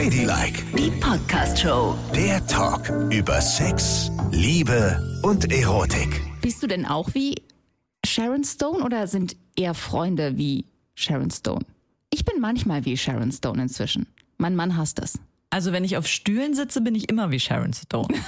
Ladylike, Die Podcast-Show. der Talk über Sex, Liebe und Erotik. Bist du denn auch wie Sharon Stone oder sind eher Freunde wie Sharon Stone? Ich bin manchmal wie Sharon Stone inzwischen. Mein Mann hasst das. Also wenn ich auf Stühlen sitze, bin ich immer wie Sharon Stone.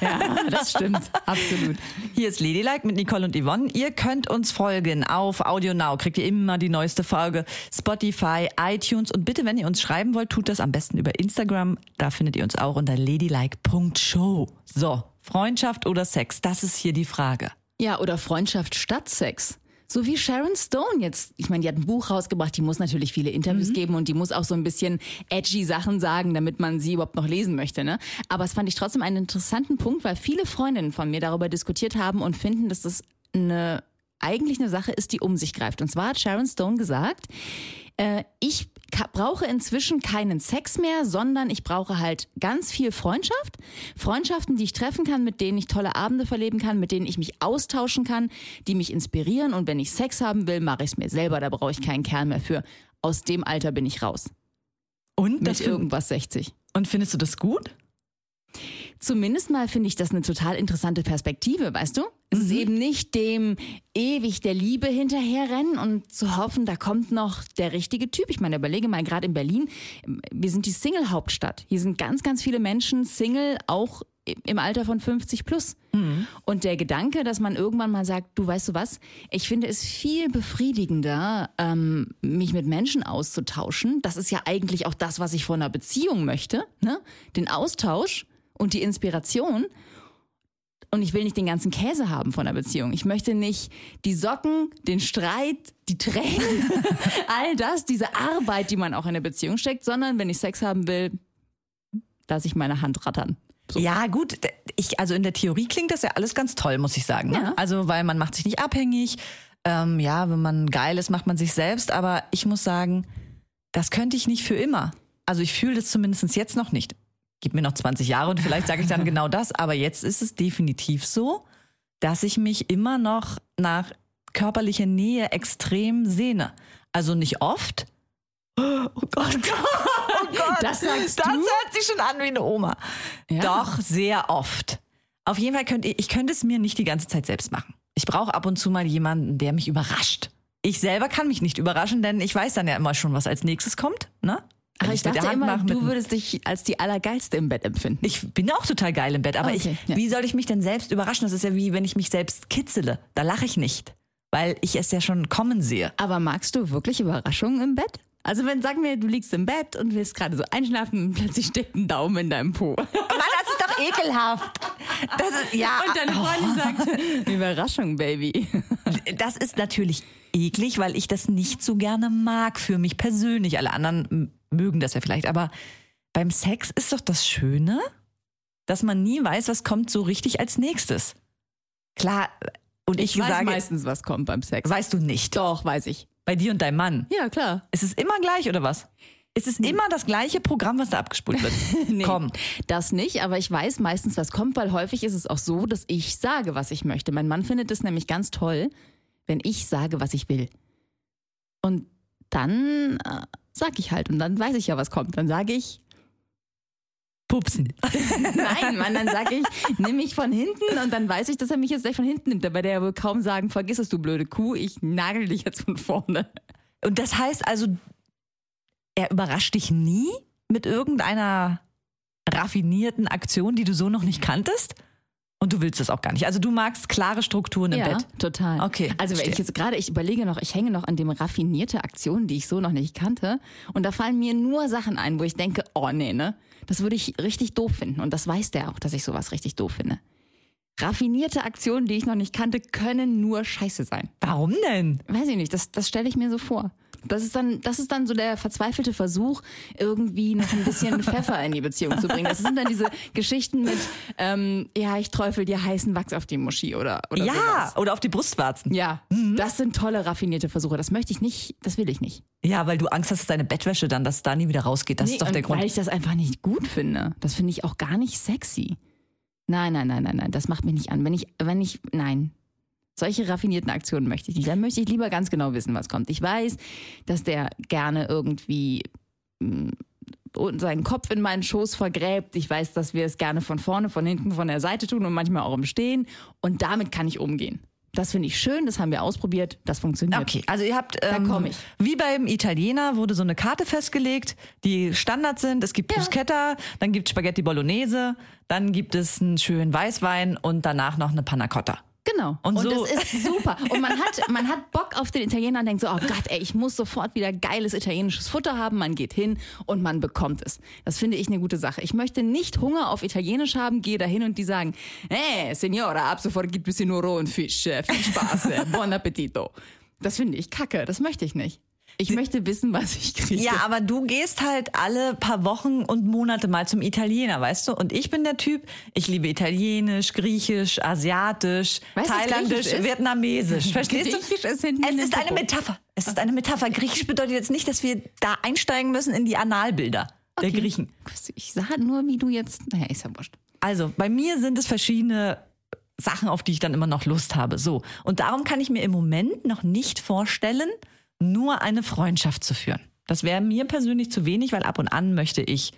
Ja, das stimmt. Absolut. Hier ist Ladylike mit Nicole und Yvonne. Ihr könnt uns folgen auf Audio Now. Kriegt ihr immer die neueste Folge. Spotify, iTunes. Und bitte, wenn ihr uns schreiben wollt, tut das am besten über Instagram. Da findet ihr uns auch unter ladylike.show. So, Freundschaft oder Sex? Das ist hier die Frage. Ja, oder Freundschaft statt Sex. So wie Sharon Stone jetzt. Ich meine, die hat ein Buch rausgebracht, die muss natürlich viele Interviews geben und die muss auch so ein bisschen edgy Sachen sagen, damit man sie überhaupt noch lesen möchte. Ne? Aber es fand ich trotzdem einen interessanten Punkt, weil viele Freundinnen von mir darüber diskutiert haben und finden, dass das eine eigentlich eine Sache ist, die um sich greift. Und zwar hat Sharon Stone gesagt, äh, ich brauche inzwischen keinen Sex mehr, sondern ich brauche halt ganz viel Freundschaft. Freundschaften, die ich treffen kann, mit denen ich tolle Abende verleben kann, mit denen ich mich austauschen kann, die mich inspirieren. Und wenn ich Sex haben will, mache ich es mir selber. Da brauche ich keinen Kerl mehr für. Aus dem Alter bin ich raus. Und, Mit das find- irgendwas 60. und findest du das gut? Zumindest mal finde ich das eine total interessante Perspektive, weißt du? Es ist eben nicht dem ewig der Liebe hinterherrennen und zu hoffen, da kommt noch der richtige Typ. Ich meine, überlege mal, gerade in Berlin, wir sind die Single-Hauptstadt. Hier sind ganz, ganz viele Menschen Single, auch im Alter von 50 plus. Und der Gedanke, dass man irgendwann mal sagt, du weißt du was, ich finde es viel befriedigender, ähm, mich mit Menschen auszutauschen. Das ist ja eigentlich auch das, was ich von einer Beziehung möchte. Ne? Den Austausch und die Inspiration. Und ich will nicht den ganzen Käse haben von der Beziehung. Ich möchte nicht die Socken, den Streit, die Tränen, all das, diese Arbeit, die man auch in eine Beziehung steckt, sondern wenn ich Sex haben will, lasse ich meine Hand rattern. So. Ja, gut. Ich, also in der Theorie klingt das ja alles ganz toll, muss ich sagen. Ne? Ja. Also, weil man macht sich nicht abhängig. Ähm, ja, wenn man geil ist, macht man sich selbst. Aber ich muss sagen, das könnte ich nicht für immer. Also ich fühle das zumindest jetzt noch nicht. Gib mir noch 20 Jahre und vielleicht sage ich dann genau das. Aber jetzt ist es definitiv so, dass ich mich immer noch nach körperlicher Nähe extrem sehne. Also nicht oft. Oh Gott. Oh Gott. Das sagst das du? hört sich schon an wie eine Oma. Ja. Doch, sehr oft. Auf jeden Fall könnte ich, ich könnte es mir nicht die ganze Zeit selbst machen. Ich brauche ab und zu mal jemanden, der mich überrascht. Ich selber kann mich nicht überraschen, denn ich weiß dann ja immer schon, was als nächstes kommt. Ne? Aber ich dachte immer, mache, mit du würdest dich als die Allergeilste im Bett empfinden. ich bin auch total geil im Bett, aber Okay, ich, ja. wie soll ich mich denn selbst überraschen? Das ist ja wie, wenn ich mich selbst kitzele. Da lache ich nicht, weil ich es ja schon kommen sehe. Aber magst du wirklich Überraschungen im Bett? Also wenn, sagen wir, du liegst im Bett und willst gerade so einschlafen und plötzlich steckt ein Daumen in deinem Po. Mann, das ist doch ekelhaft. Das ist, ja, Und deine Freundin sagt, Überraschung, Baby. das ist natürlich eklig, weil ich das nicht so gerne mag für mich persönlich. Alle anderen mögen das ja vielleicht, aber beim Sex ist doch das Schöne, dass man nie weiß, was kommt so richtig als nächstes. Klar, und ich, Ich weiß sage, meistens, was kommt beim Sex. weißt du nicht. Doch, weiß ich. Bei dir und deinem Mann. Ja, klar. Ist es immer gleich oder was? Ist es immer das gleiche Programm, was da abgespult wird? Nee, Komm. Das nicht, aber ich weiß meistens, was kommt, weil häufig ist es auch so, dass ich sage, was ich möchte. Mein Mann findet es nämlich ganz toll, wenn ich sage, was ich will. Und dann äh, sag ich halt und dann weiß ich ja, was kommt. Dann sage ich, Pupsen. nein, Mann, dann sage ich, nimm mich von hinten und dann weiß ich, dass er mich jetzt gleich von hinten nimmt. Da wird er ja wohl kaum sagen, vergiss es, du blöde Kuh, ich nagel dich jetzt von vorne. Und das heißt also, er überrascht dich nie mit irgendeiner raffinierten Aktion, die du so noch nicht kanntest? Und du willst das auch gar nicht. Also du magst klare Strukturen im ja, Bett. total. Okay, Also wenn ich jetzt gerade, ich überlege noch, ich hänge noch an dem raffinierte Aktionen, die ich so noch nicht kannte. Und da fallen mir nur Sachen ein, wo ich denke, oh nee, ne? Das würde ich richtig doof finden. Und das weiß der auch, dass ich sowas richtig doof finde. Raffinierte Aktionen, die ich noch nicht kannte, können nur scheiße sein. Warum denn? Weiß ich nicht, das, das stelle ich mir so vor. Das ist, dann, das ist dann so der verzweifelte Versuch, irgendwie noch ein bisschen Pfeffer in die Beziehung zu bringen. Das sind dann diese Geschichten mit, ähm, ja, ich träufel dir heißen Wachs auf die Muschi oder, oder ja, sowas. oder auf die Brustwarzen. Ja, das sind tolle, raffinierte Versuche. Das möchte ich nicht, das will ich nicht. Ja, weil du Angst hast, dass deine Bettwäsche dann, dass da nie wieder rausgeht. Das Nee, ist doch der Grund. Weil ich das einfach nicht gut finde. Das finde ich auch gar nicht sexy. Nein, nein, nein, nein, nein. Das macht mich nicht an. Wenn ich, wenn ich, nein. Solche raffinierten Aktionen möchte ich nicht. Dann möchte ich lieber ganz genau wissen, was kommt. Ich weiß, dass der gerne irgendwie mh, seinen Kopf in meinen Schoß vergräbt. Ich weiß, dass wir es gerne von vorne, von hinten, von der Seite tun und manchmal auch im Stehen. Und damit kann ich umgehen. Das finde ich schön, das haben wir ausprobiert, das funktioniert. Okay, also ihr habt, Da ähm, komm ich. wie beim Italiener wurde so eine Karte festgelegt, die Standard sind. Es gibt Bruschetta, dann gibt Spaghetti Bolognese, dann gibt es einen schönen Weißwein und danach noch eine Panna Cotta. Genau. Und Und, so- es ist super. Und man hat, man hat Bock auf den Italiener und denkt so, oh Gott, ey, ich muss sofort wieder geiles italienisches Futter haben. Man geht hin und man bekommt es. Das finde ich eine gute Sache. Ich möchte nicht Hunger auf Italienisch haben, gehe dahin und die sagen, eh, Signora, ab sofort gibt es hier nur rohen Fisch. äh, Viel Spaß, äh, buon appetito. Das finde ich kacke. Das möchte ich nicht. Ich möchte wissen, was ich kriege. Ja, aber du gehst halt alle paar Wochen und Monate mal zum Italiener, weißt du? Und ich bin der Typ, ich liebe Italienisch, Griechisch, Asiatisch, Weißt du, Thailändisch, ist? Vietnamesisch. Verstehst du? Griechisch ist hinten Es ist eine. Metapher. Es ist eine Metapher. Griechisch bedeutet jetzt nicht, dass wir da einsteigen müssen in die Analbilder der Okay. Griechen. Ich sah nur, wie du jetzt, naja, ist ja wurscht. Also, bei mir sind es verschiedene Sachen, auf die ich dann immer noch Lust habe. So. Und darum kann ich mir im Moment noch nicht vorstellen, nur eine Freundschaft zu führen. Das wäre mir persönlich zu wenig, weil ab und an möchte ich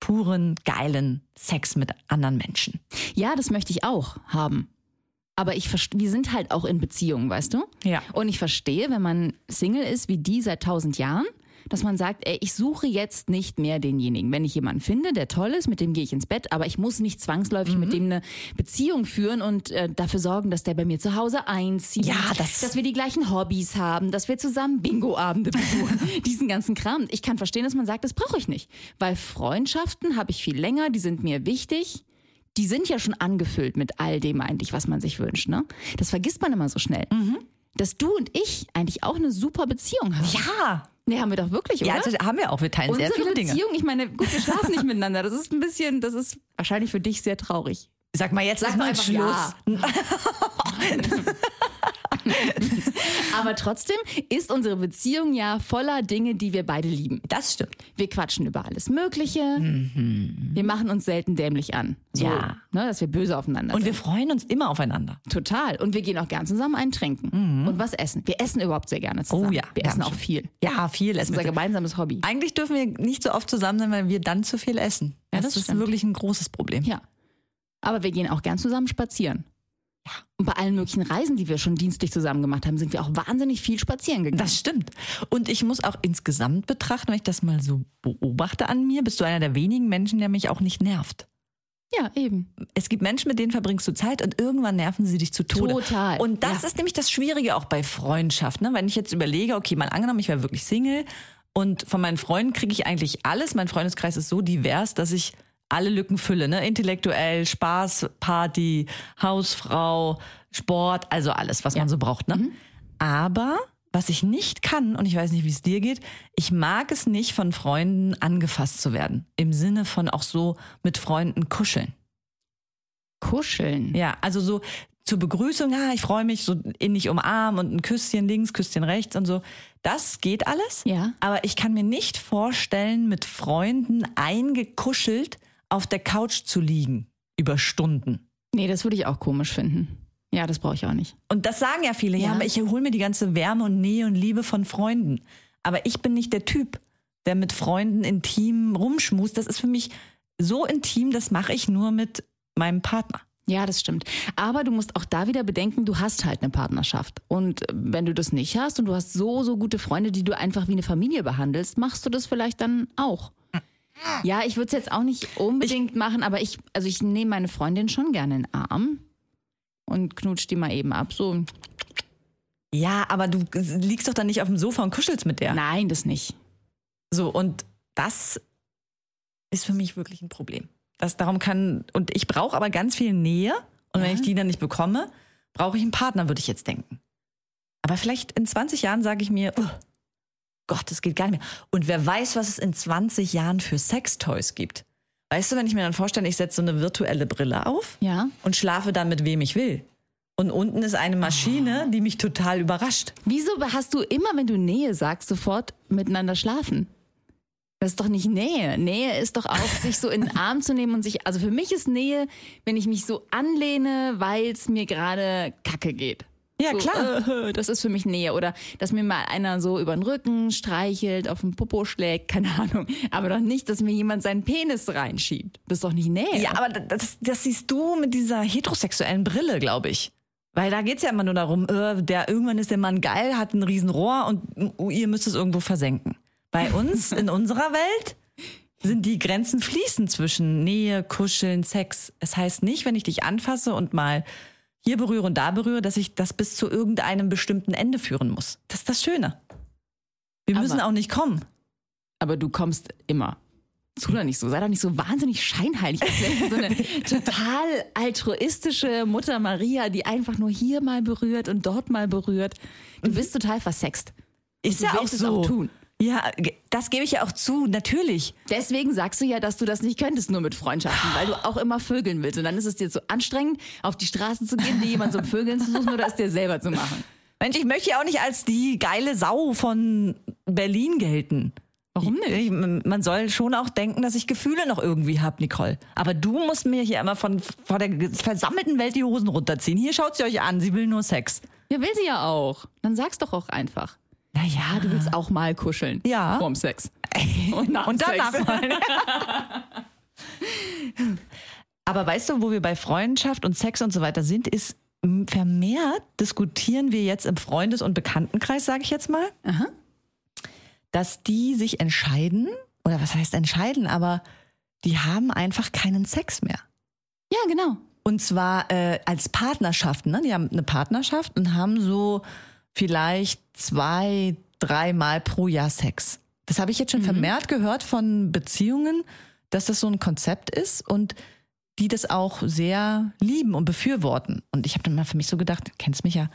puren, geilen Sex mit anderen Menschen. Ja, das möchte ich auch haben. Aber ich wir sind halt auch in Beziehungen, weißt du? Ja. Und ich verstehe, wenn man Single ist wie die seit tausend Jahren, dass man sagt, ey, ich suche jetzt nicht mehr denjenigen. Wenn ich jemanden finde, der toll ist, mit dem gehe ich ins Bett, aber ich muss nicht zwangsläufig Mhm. mit dem eine Beziehung führen und äh, dafür sorgen, dass der bei mir zu Hause einzieht. Ja, das- dass wir die gleichen Hobbys haben, dass wir zusammen Bingo-Abende besuchen, diesen ganzen Kram. Ich kann verstehen, dass man sagt, das brauche ich nicht. Weil Freundschaften habe ich viel länger, die sind mir wichtig die sind ja schon angefüllt mit all dem eigentlich, was man sich wünscht. Ne? Das vergisst man immer so schnell. Dass du und ich eigentlich auch eine super Beziehung haben. Ja. Nee, haben wir doch wirklich, oder? Ja, das haben wir auch. Wir teilen sehr Unsere viele Dinge. Beziehung, ich meine, gut, wir schlafen nicht miteinander. Das ist ein bisschen, das ist wahrscheinlich für dich sehr traurig. Sag mal, jetzt Sag mal Schluss. ja. Aber trotzdem ist unsere Beziehung ja voller Dinge, die wir beide lieben. Das stimmt. Wir quatschen über alles Mögliche. Wir machen uns selten dämlich an. So, Ja. Ne, dass wir böse aufeinander Und sind. wir freuen uns immer aufeinander. Total. Und wir gehen auch gern zusammen eintrinken und was essen. Wir essen überhaupt sehr gerne zusammen. Mhm. Oh ja, Wir essen auch viel. Ja, viel Das essen. ist unser gemeinsames Hobby. Eigentlich dürfen wir nicht so oft zusammen sein, weil wir dann zu viel essen. Ja, das, das ist stimmt. wirklich ein großes Problem. Ja. Aber wir gehen auch gern zusammen spazieren. Ja. Und bei allen möglichen Reisen, die wir schon dienstlich zusammen gemacht haben, sind wir auch wahnsinnig viel spazieren gegangen. Das stimmt. Und ich muss auch insgesamt betrachten, wenn ich das mal so beobachte an mir, bist du einer der wenigen Menschen, der mich auch nicht nervt. ja, eben. Es gibt Menschen, mit denen verbringst du Zeit und irgendwann nerven sie dich zu Tode. Total, Und das ja. ist nämlich das Schwierige auch bei Freundschaft. Ne? Wenn ich jetzt überlege, okay, mal angenommen, ich wäre wirklich Single und von meinen Freunden kriege ich eigentlich alles. Mein Freundeskreis ist so divers, dass ich alle Lücken fülle. Ne? Intellektuell, Spaß, Party, Hausfrau, Sport, also alles, was man so braucht. Ne? Aber was ich nicht kann, und ich weiß nicht, wie es dir geht, ich mag es nicht, von Freunden angefasst zu werden. Im Sinne von auch so mit Freunden kuscheln. Kuscheln. Ja, also so zur Begrüßung, ja, ich freue mich, so innig umarmen und ein Küsschen links, Küsschen rechts und so. Das geht alles. Ja. Aber ich kann mir nicht vorstellen, mit Freunden eingekuschelt auf der Couch zu liegen über Stunden. Nee, das würde ich auch komisch finden. Ja, das brauche ich auch nicht. Und das sagen ja viele, ja, Ja. aber ich hole mir die ganze Wärme und Nähe und Liebe von Freunden. Aber ich bin nicht der Typ, der mit Freunden intim rumschmust. Das ist für mich so intim, das mache ich nur mit meinem Partner. Ja, das stimmt. Aber du musst auch da wieder bedenken, du hast halt eine Partnerschaft. Und wenn du das nicht hast und du hast so, so gute Freunde, die du einfach wie eine Familie behandelst, machst du das vielleicht dann auch. Ja, ich würde es jetzt auch nicht unbedingt machen, aber ich, also ich nehme meine Freundin schon gerne in den Arm und knutsch die mal eben ab. So, Ja, aber du liegst doch dann nicht auf dem Sofa und kuschelst mit der. nein, das nicht. So, und das ist für mich wirklich ein Problem. Das darum kann, und ich brauche aber ganz viel Nähe. Und wenn Ja. ich die dann nicht bekomme, brauche ich einen Partner, würde ich jetzt denken. Aber vielleicht in 20 Jahren sage ich mir, oh, Gott, das geht gar nicht mehr. Und wer weiß, was es in 20 Jahren für Sextoys gibt. Weißt du, wenn ich mir dann vorstelle, ich setze so eine virtuelle Brille auf Ja. und schlafe dann mit wem ich will. Und unten ist eine Maschine, die mich total überrascht. Wieso hast du immer, wenn du Nähe sagst, sofort miteinander schlafen? Das ist doch nicht Nähe. Nähe ist doch auch, sich so in den Arm zu nehmen und sich. Also für mich ist Nähe, wenn ich mich so anlehne, weil es mir gerade kacke geht. Ja, so, klar. Äh, das ist für mich Nähe. Oder dass mir mal einer so über den Rücken streichelt, auf den Popo schlägt, keine Ahnung. Aber doch nicht, dass mir jemand seinen Penis reinschiebt. Das ist doch nicht Nähe. Ja, aber das, das siehst du mit dieser heterosexuellen Brille, glaube ich. Weil da geht's ja immer nur darum, äh, der irgendwann ist der Mann geil, hat ein Riesenrohr und uh, ihr müsst es irgendwo versenken. Bei uns, in unserer Welt, sind die Grenzen fließend zwischen Nähe, Kuscheln, Sex. Es heißt nicht, wenn ich dich anfasse und mal hier berühre und da berühre, dass ich das bis zu irgendeinem bestimmten Ende führen muss. Das ist das Schöne. Wir Aber- müssen auch nicht kommen. Aber du kommst immer. Tu doch nicht so. Sei doch nicht so wahnsinnig scheinheilig. So eine total altruistische Mutter Maria, die einfach nur hier mal berührt und dort mal berührt. Du bist total versext. Ist ja auch so. auch tun. Ja, das gebe ich ja auch zu, natürlich. Deswegen sagst du ja, dass du das nicht könntest, nur mit Freundschaften, weil du auch immer vögeln willst. Und dann ist es dir so anstrengend, auf die Straße zu gehen, dir jemand zum Vögeln zu suchen oder es dir selber zu machen. Mensch, ich möchte ja auch nicht als die geile Sau von Berlin gelten. Warum nicht? Ich, man soll schon auch denken, dass ich Gefühle noch irgendwie hab, Nicole. Aber du musst mir hier immer von vor der versammelten Welt die Hosen runterziehen. Hier schaut sie euch an, sie will nur Sex. Ja, will sie ja auch. Dann sag's doch auch einfach. Naja, Du willst auch mal kuscheln. Ja. Vorm Sex. Und nach Und danach Sex. mal. Aber weißt du, wo wir bei Freundschaft und Sex und so weiter sind, ist vermehrt diskutieren wir jetzt im Freundes- und Bekanntenkreis, sage ich jetzt mal, Aha. dass die sich entscheiden, oder was heißt entscheiden, aber die haben einfach keinen Sex mehr. Ja, genau. Und zwar äh, als Partnerschaften. Ne? Die haben eine Partnerschaft und haben so vielleicht zwei, dreimal pro Jahr Sex. Das habe ich jetzt schon vermehrt gehört von Beziehungen, dass das so ein Konzept ist und die das auch sehr lieben und befürworten. Und ich habe dann mal für mich so gedacht, kennst mich ja,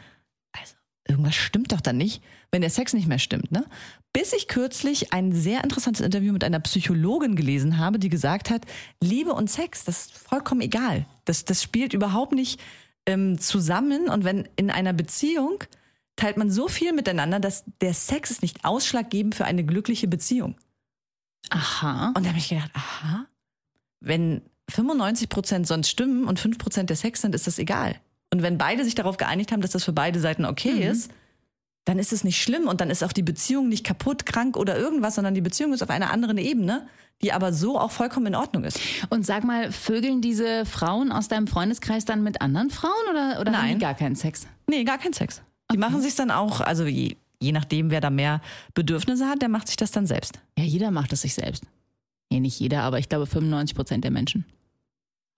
also irgendwas stimmt doch dann nicht, wenn der Sex nicht mehr stimmt. Ne? Bis ich kürzlich ein sehr interessantes Interview mit einer Psychologin gelesen habe, die gesagt hat, Liebe und Sex, das ist vollkommen egal. Das, das spielt überhaupt nicht ähm, zusammen. Und wenn in einer Beziehung teilt man so viel miteinander, dass der Sex ist nicht ausschlaggebend für eine glückliche Beziehung. Aha. Und da habe ich gedacht, aha, wenn 95 Prozent sonst stimmen und 5 Prozent der Sex sind, ist das egal. Und wenn beide sich darauf geeinigt haben, dass das für beide Seiten okay ist, dann ist es nicht schlimm und dann ist auch die Beziehung nicht kaputt, krank oder irgendwas, sondern die Beziehung ist auf einer anderen Ebene, die aber so auch vollkommen in Ordnung ist. Und sag mal, vögeln diese Frauen aus deinem Freundeskreis dann mit anderen Frauen oder, oder haben Nein. die gar keinen Sex? Nee, gar kein Sex. Die machen sich dann auch, also je, je nachdem, wer da mehr Bedürfnisse hat, der macht sich das dann selbst. Ja, jeder macht es sich selbst. Nee, nicht jeder, aber ich glaube 95 Prozent der Menschen.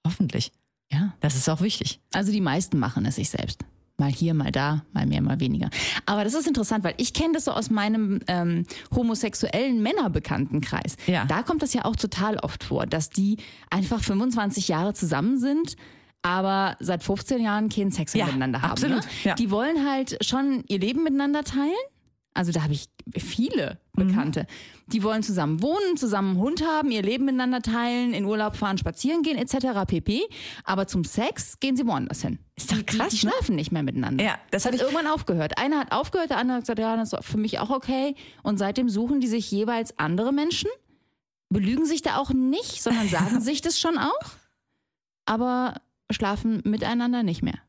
Hoffentlich. Ja. Das ist auch wichtig. Also die meisten machen es sich selbst. Mal hier, mal da, mal mehr, mal weniger. Aber das ist interessant, weil ich kenne das so aus meinem ähm, homosexuellen Männerbekanntenkreis. Ja. Da kommt das ja auch total oft vor, dass die einfach 25 Jahre zusammen sind, aber seit 15 Jahren keinen Sex mehr Ja, miteinander haben. absolut, Ne? ja. Die wollen halt schon ihr Leben miteinander teilen. Also da habe ich viele Bekannte. Die wollen zusammen wohnen, zusammen einen Hund haben, ihr Leben miteinander teilen, in Urlaub fahren, spazieren gehen etc. pp. Aber zum Sex gehen sie woanders hin. Ist doch krass, Die, die ne? schlafen nicht mehr miteinander. Ja, das das hat irgendwann aufgehört. Einer hat aufgehört, der andere hat gesagt, ja, das ist für mich auch okay. Und seitdem suchen die sich jeweils andere Menschen, belügen sich da auch nicht, sondern sagen sich das schon auch, aber schlafen miteinander nicht mehr.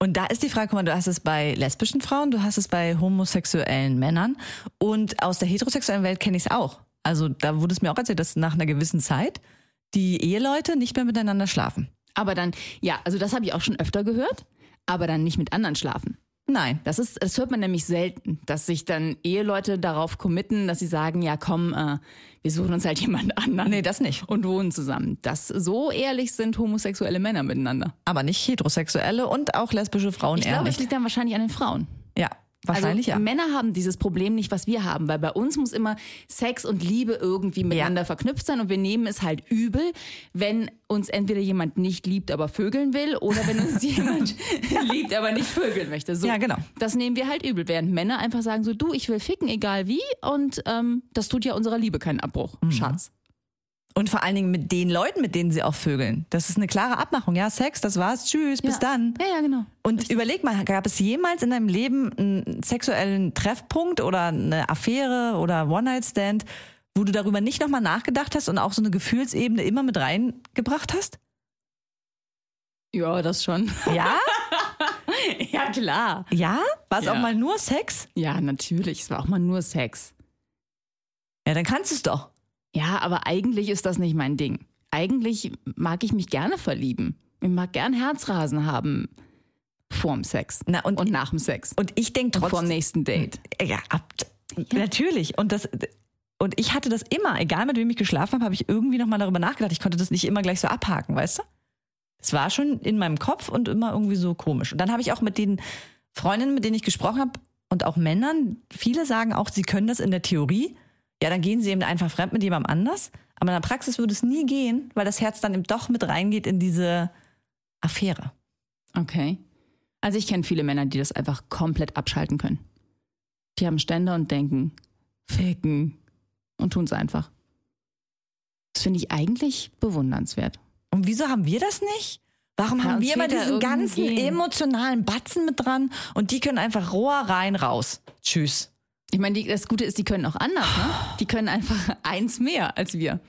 Und da ist die Frage, guck mal, du hast es bei lesbischen Frauen, du hast es bei homosexuellen Männern und aus der heterosexuellen Welt kenne ich es auch. Also da wurde es mir auch erzählt, dass nach einer gewissen Zeit die Eheleute nicht mehr miteinander schlafen. Aber dann, ja, also das habe ich auch schon öfter gehört, aber dann nicht mit anderen schlafen. Nein. Das ist, das hört man nämlich selten, dass sich dann Eheleute darauf committen, dass sie sagen, ja komm, äh, wir suchen uns halt jemand anderen. Nee, das nicht. Und wohnen zusammen. Das so ehrlich sind homosexuelle Männer miteinander. Aber nicht heterosexuelle und auch lesbische Frauen Ich eher glaube, es liegt dann wahrscheinlich an den Frauen. Ja, wahrscheinlich also, ja. Männer haben dieses Problem nicht, was wir haben, weil bei uns muss immer Sex und Liebe irgendwie miteinander verknüpft sein und wir nehmen es halt übel, wenn uns entweder jemand nicht liebt, aber vögeln will oder wenn uns jemand liebt, aber nicht vögeln möchte. So, Ja, genau. Das nehmen wir halt übel, während Männer einfach sagen so, du, ich will ficken, egal wie und ähm, das tut ja unserer Liebe keinen Abbruch, Mhm. Schatz. Und vor allen Dingen mit den Leuten, mit denen sie auch vögeln. Das ist eine klare Abmachung. Ja, Sex, das war's. Tschüss, bis ja. dann. Ja, ja, genau. Und überleg mal, gab es jemals in deinem Leben einen sexuellen Treffpunkt oder eine Affäre oder One-Night-Stand, wo du darüber nicht nochmal nachgedacht hast und auch so eine Gefühlsebene immer mit reingebracht hast? Ja, das schon. Ja? ja, klar. Ja? War es Ja. auch mal nur Sex? Ja, natürlich. Es war auch mal nur Sex. Ja, dann kannst du es doch. Ja, aber eigentlich ist das nicht mein Ding. Eigentlich mag ich mich gerne verlieben. Ich mag gern Herzrasen haben. Vorm Sex. Na, und- und nach dem Sex. Und ich denke Und vorm trotzdem. nächsten Date. Ja, ab, natürlich. Und das. Und ich hatte das immer, egal mit wem ich geschlafen habe, habe ich irgendwie nochmal darüber nachgedacht. Ich konnte das nicht immer gleich so abhaken, weißt du? Es war schon in meinem Kopf und immer irgendwie so komisch. Und dann habe ich auch mit den Freundinnen, mit denen ich gesprochen habe, und auch Männern, viele sagen auch, sie können das in der Theorie. Ja, dann gehen sie eben einfach fremd mit jemandem anders. Aber in der Praxis würde es nie gehen, weil das Herz dann eben doch mit reingeht in diese Affäre. Okay. Also ich kenne viele Männer, die das einfach komplett abschalten können. Die haben Ständer und denken, ficken und tun es einfach. Das finde ich eigentlich bewundernswert. Und wieso haben wir das nicht? Warum Ja, haben wir immer diesen ganzen irgendwie- emotionalen Batzen mit dran und die können einfach Rohr rein, raus. Tschüss. Ich meine, die- das Gute ist, die können auch anders. Ne? Die können einfach eins mehr als wir.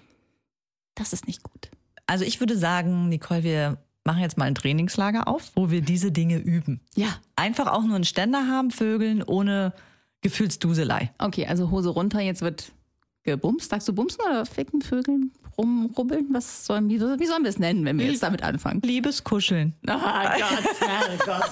Das ist nicht gut. Also ich würde sagen, Nicole, wir machen jetzt mal ein Trainingslager auf, wo wir diese Dinge üben. Ja. Einfach auch nur einen Ständer haben, Vögeln, ohne Gefühlsduselei. Okay, also Hose runter, jetzt wird gebumst. Sagst du bumsen oder ficken, vögeln, rumrubbeln? Was sollen, wie, wie sollen wir es nennen, wenn wir jetzt damit anfangen? Liebeskuscheln. Ah, Gott, Herrgott.